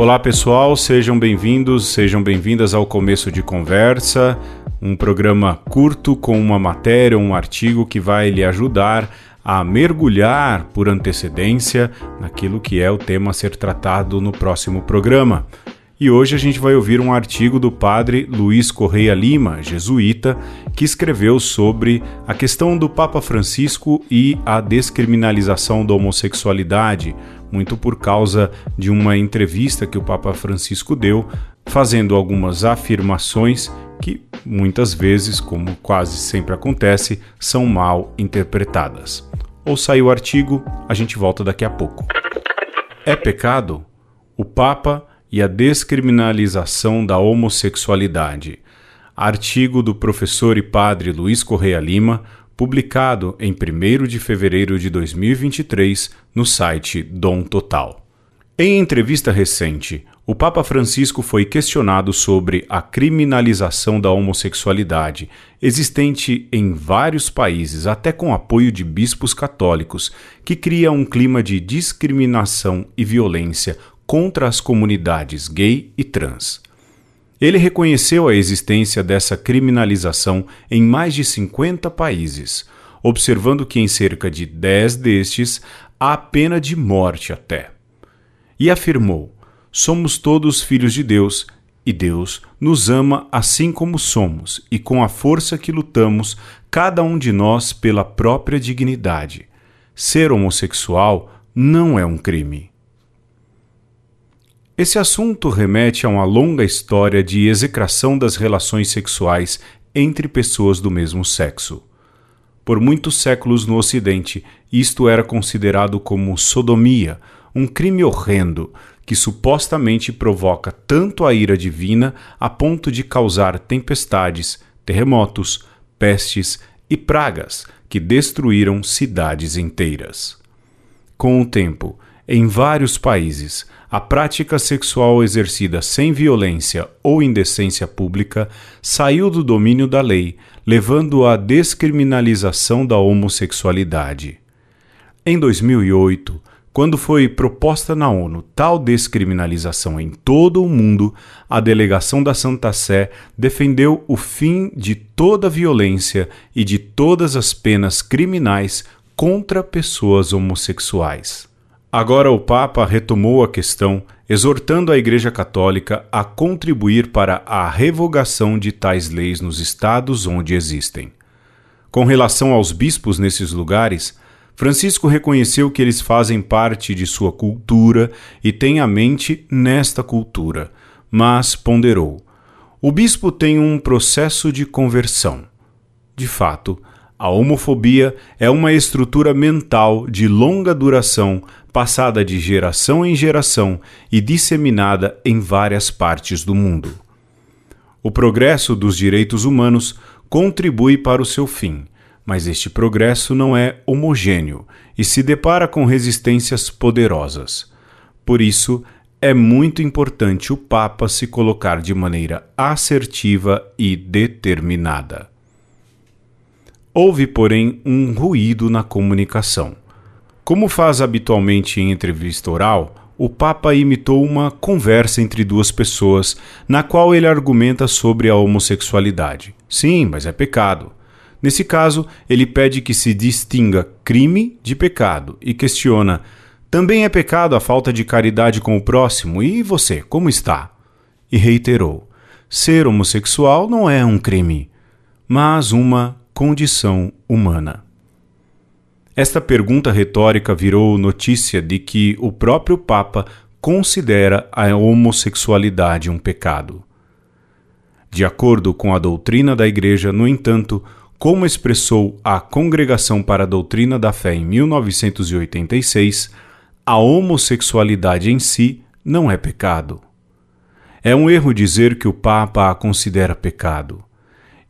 Olá pessoal, sejam bem-vindos, sejam bem-vindas ao Começo de Conversa, um programa curto com uma matéria, um artigo que vai lhe ajudar a mergulhar por antecedência naquilo que é o tema a ser tratado no próximo programa. E hoje a gente vai ouvir um artigo do padre Luiz Correia Lima, jesuíta, que escreveu sobre a questão do Papa Francisco e a descriminalização da homossexualidade, muito por causa de uma entrevista que o Papa Francisco deu, fazendo algumas afirmações que muitas vezes, como quase sempre acontece, são mal interpretadas. Ouça aí o artigo, a gente volta daqui a pouco. É pecado? O Papa e a descriminalização da homossexualidade. Artigo do professor e padre Luiz Correia Lima, publicado em 1 de fevereiro de 2023 no site Dom Total. Em entrevista recente, o Papa Francisco foi questionado sobre a criminalização da homossexualidade, existente em vários países, até com apoio de bispos católicos, que cria um clima de discriminação e violência contra as comunidades gay e trans. Ele reconheceu a existência dessa criminalização em mais de 50 países, observando que em cerca de 10 destes há pena de morte até. E afirmou: Somos todos filhos de Deus e Deus nos ama assim como somos e com a força que lutamos, cada um de nós pela própria dignidade. Ser homossexual não é um crime. Esse assunto remete a uma longa história de execração das relações sexuais entre pessoas do mesmo sexo. Por muitos séculos no Ocidente, isto era considerado como sodomia, um crime horrendo que supostamente provoca tanto a ira divina a ponto de causar tempestades, terremotos, pestes e pragas que destruíram cidades inteiras. Com o tempo, em vários países, a prática sexual exercida sem violência ou indecência pública saiu do domínio da lei, levando à descriminalização da homossexualidade. Em 2008, quando foi proposta na ONU tal descriminalização em todo o mundo, a delegação da Santa Sé defendeu o fim de toda violência e de todas as penas criminais contra pessoas homossexuais. Agora o Papa retomou a questão, exortando a Igreja Católica a contribuir para a revogação de tais leis nos estados onde existem. Com relação aos bispos nesses lugares, Francisco reconheceu que eles fazem parte de sua cultura e têm a mente nesta cultura, mas ponderou: o bispo tem um processo de conversão. De fato, a homofobia é uma estrutura mental de longa duração passada de geração em geração e disseminada em várias partes do mundo. O progresso dos direitos humanos contribui para o seu fim, mas este progresso não é homogêneo e se depara com resistências poderosas. Por isso, é muito importante o Papa se colocar de maneira assertiva e determinada. Houve, porém, um ruído na comunicação. Como faz habitualmente em entrevista oral, o Papa imitou uma conversa entre duas pessoas, na qual ele argumenta sobre a homossexualidade. Sim, mas é pecado. Nesse caso, ele pede que se distinga crime de pecado e questiona: também é pecado a falta de caridade com o próximo? E você, como está? E reiterou: ser homossexual não é um crime, mas uma condição humana. Esta pergunta retórica virou notícia de que o próprio Papa considera a homossexualidade um pecado. De acordo com a doutrina da Igreja, no entanto, como expressou a Congregação para a Doutrina da Fé em 1986, a homossexualidade em si não é pecado. É um erro dizer que o Papa a considera pecado.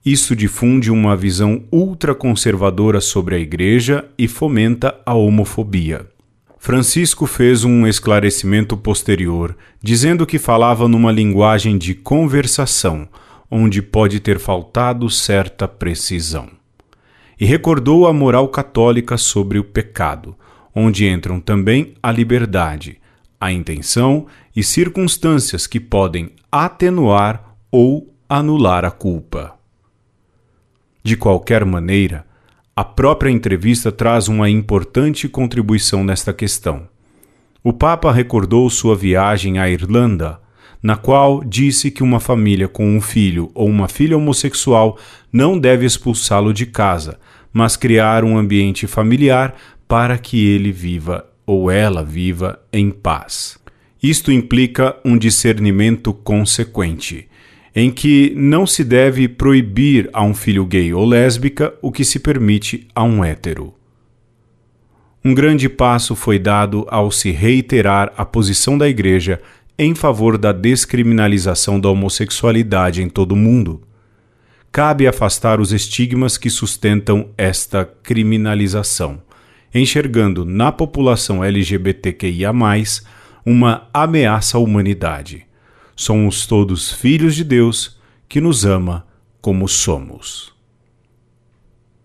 Isso difunde uma visão ultraconservadora sobre a Igreja e fomenta a homofobia. Francisco fez um esclarecimento posterior, dizendo que falava numa linguagem de conversação, onde pode ter faltado certa precisão. E recordou a moral católica sobre o pecado, onde entram também a liberdade, a intenção e circunstâncias que podem atenuar ou anular a culpa. De qualquer maneira, a própria entrevista traz uma importante contribuição nesta questão. O Papa recordou sua viagem à Irlanda, na qual disse que uma família com um filho ou uma filha homossexual não deve expulsá-lo de casa, mas criar um ambiente familiar para que ele viva ou ela viva em paz. Isto implica um discernimento consequente, em que não se deve proibir a um filho gay ou lésbica o que se permite a um hétero. Um grande passo foi dado ao se reiterar a posição da Igreja em favor da descriminalização da homossexualidade em todo o mundo. Cabe afastar os estigmas que sustentam esta criminalização, enxergando na população LGBTQIA, uma ameaça à humanidade. Somos todos filhos de Deus que nos ama como somos.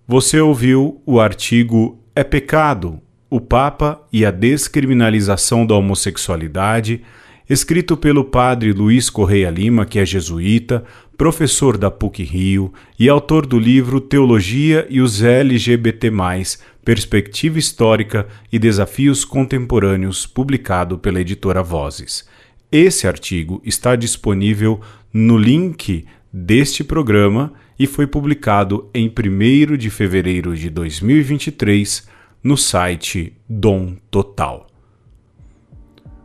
Você ouviu o artigo É Pecado o Papa e a descriminalização da homossexualidade, escrito pelo padre Luiz Correia Lima, que é jesuíta, professor da PUC Rio e autor do livro Teologia e os LGBT+, Perspectiva Histórica e Desafios Contemporâneos, publicado pela editora Vozes. Esse artigo está disponível no link deste programa e foi publicado em 1 de fevereiro de 2023 no site Dom Total.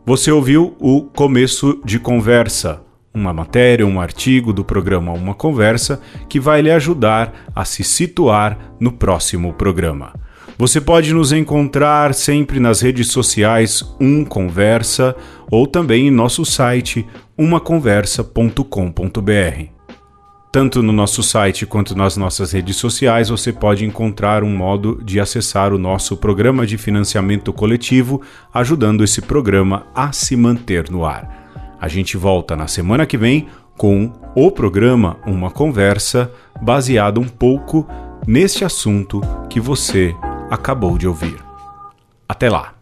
Você ouviu o Começo de Conversa, uma matéria, um artigo do programa Uma Conversa que vai lhe ajudar a se situar no próximo programa. Você pode nos encontrar sempre nas redes sociais Um Conversa ou também em nosso site umaconversa.com.br. Tanto no nosso site quanto nas nossas redes sociais você pode encontrar um modo de acessar o nosso programa de financiamento coletivo, ajudando esse programa a se manter no ar. A gente volta na semana que vem com o programa Uma Conversa, baseado um pouco neste assunto que você acabou de ouvir. Até lá!